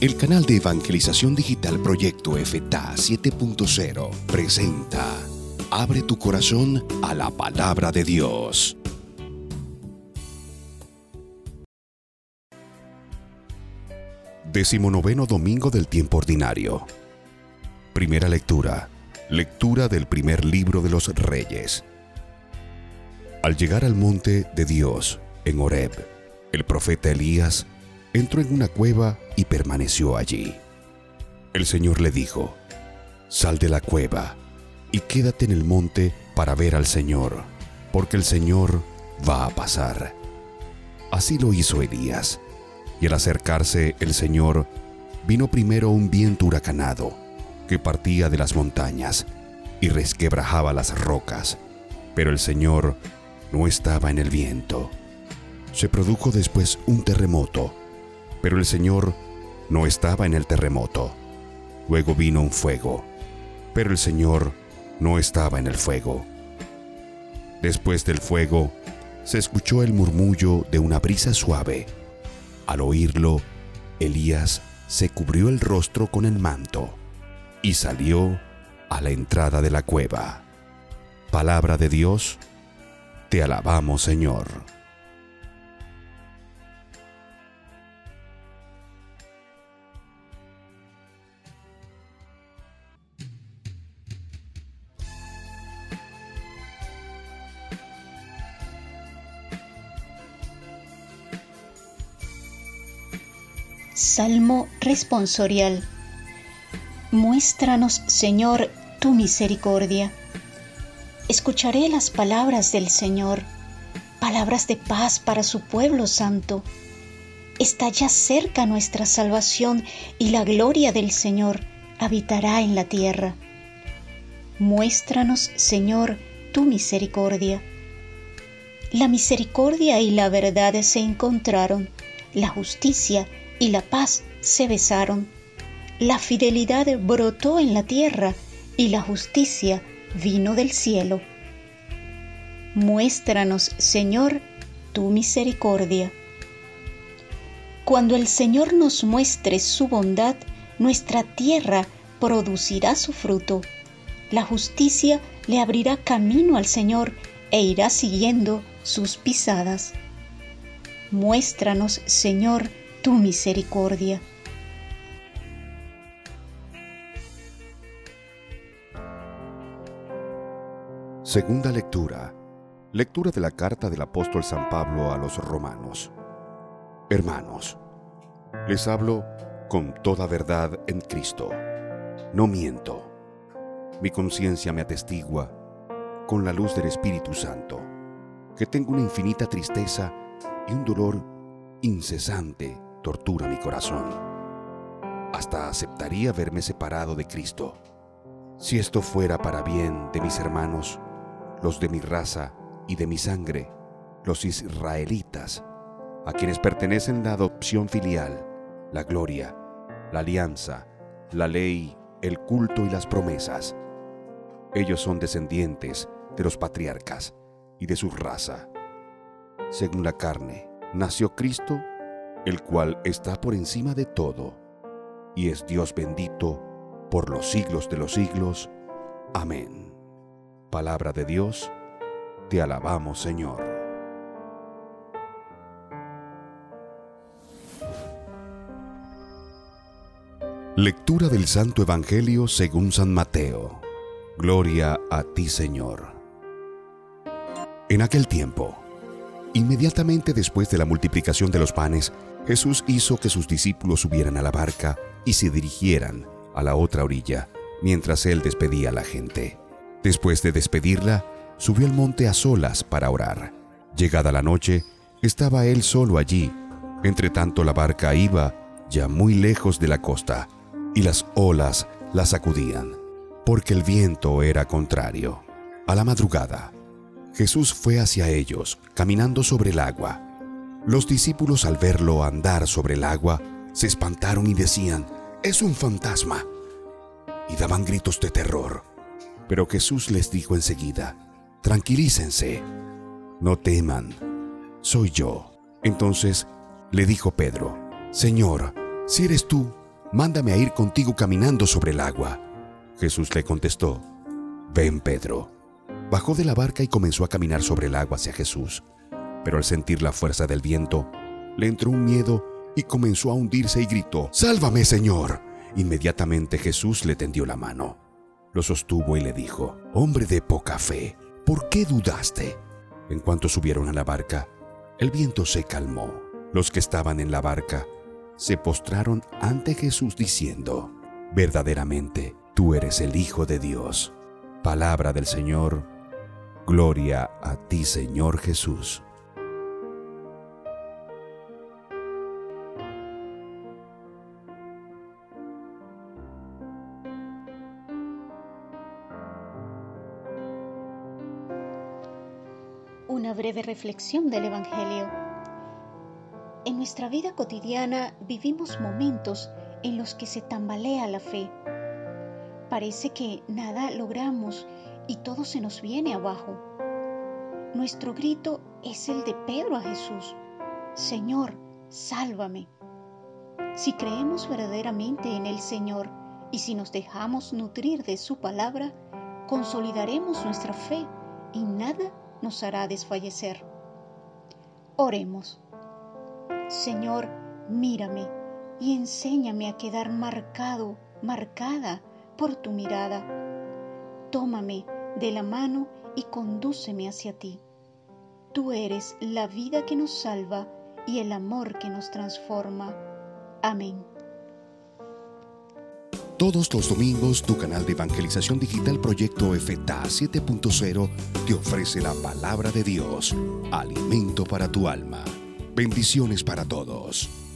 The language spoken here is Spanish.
El canal de evangelización digital Proyecto FTA 7.0 presenta Abre tu corazón a la palabra de Dios. Decimonoveno domingo del tiempo ordinario. Primera lectura. Lectura del primer libro de los Reyes. Al llegar al monte de Dios, en Horeb, el profeta Elías entró en una cueva y permaneció allí. El Señor le dijo, Sal de la cueva y quédate en el monte para ver al Señor, porque el Señor va a pasar. Así lo hizo Elías, y al acercarse el Señor, vino primero un viento huracanado que partía de las montañas y resquebrajaba las rocas, pero el Señor no estaba en el viento. Se produjo después un terremoto, pero el Señor no estaba en el terremoto. Luego vino un fuego, pero el Señor no estaba en el fuego. Después del fuego, se escuchó el murmullo de una brisa suave. Al oírlo, Elías se cubrió el rostro con el manto y salió a la entrada de la cueva. Palabra de Dios, te alabamos Señor. Salmo responsorial. Muéstranos, Señor, tu misericordia. Escucharé las palabras del Señor, palabras de paz para su pueblo santo. Está ya cerca nuestra salvación y la gloria del Señor habitará en la tierra. Muéstranos, Señor, tu misericordia. La misericordia y la verdad se encontraron, la justicia y la paz se besaron. La fidelidad brotó en la tierra y la justicia vino del cielo. Muéstranos, Señor, tu misericordia. Cuando el Señor nos muestre su bondad, nuestra tierra producirá su fruto. La justicia le abrirá camino al Señor e irá siguiendo sus pisadas. Muéstranos, Señor, tu misericordia. Segunda lectura. Lectura de la carta del apóstol San Pablo a los romanos. Hermanos, les hablo con toda verdad en Cristo. No miento. Mi conciencia me atestigua con la luz del Espíritu Santo, que tengo una infinita tristeza y un dolor incesante tortura mi corazón. Hasta aceptaría verme separado de Cristo. Si esto fuera para bien de mis hermanos, los de mi raza y de mi sangre, los israelitas, a quienes pertenecen la adopción filial, la gloria, la alianza, la ley, el culto y las promesas. Ellos son descendientes de los patriarcas y de su raza. Según la carne, nació Cristo el cual está por encima de todo, y es Dios bendito por los siglos de los siglos. Amén. Palabra de Dios, te alabamos Señor. Lectura del Santo Evangelio según San Mateo. Gloria a ti Señor. En aquel tiempo, inmediatamente después de la multiplicación de los panes, Jesús hizo que sus discípulos subieran a la barca y se dirigieran a la otra orilla, mientras él despedía a la gente. Después de despedirla, subió al monte a solas para orar. Llegada la noche, estaba él solo allí. Entre tanto la barca iba ya muy lejos de la costa, y las olas la sacudían, porque el viento era contrario. A la madrugada, Jesús fue hacia ellos, caminando sobre el agua los discípulos al verlo andar sobre el agua se espantaron y decían, es un fantasma, y daban gritos de terror. Pero Jesús les dijo enseguida, tranquilícense, no teman, soy yo. Entonces le dijo Pedro, Señor, si eres tú, mándame a ir contigo caminando sobre el agua. Jesús le contestó, Ven Pedro. Bajó de la barca y comenzó a caminar sobre el agua hacia Jesús. Pero al sentir la fuerza del viento, le entró un miedo y comenzó a hundirse y gritó, Sálvame Señor. Inmediatamente Jesús le tendió la mano, lo sostuvo y le dijo, Hombre de poca fe, ¿por qué dudaste? En cuanto subieron a la barca, el viento se calmó. Los que estaban en la barca se postraron ante Jesús diciendo, Verdaderamente, tú eres el Hijo de Dios. Palabra del Señor, gloria a ti Señor Jesús. Una breve reflexión del Evangelio. En nuestra vida cotidiana vivimos momentos en los que se tambalea la fe. Parece que nada logramos y todo se nos viene abajo. Nuestro grito es el de Pedro a Jesús. Señor, sálvame. Si creemos verdaderamente en el Señor y si nos dejamos nutrir de su palabra, consolidaremos nuestra fe y nada nos hará desfallecer. Oremos. Señor, mírame y enséñame a quedar marcado, marcada por tu mirada. Tómame de la mano y condúceme hacia ti. Tú eres la vida que nos salva y el amor que nos transforma. Amén. Todos los domingos, tu canal de evangelización digital Proyecto FTA 7.0 te ofrece la palabra de Dios, alimento para tu alma. Bendiciones para todos.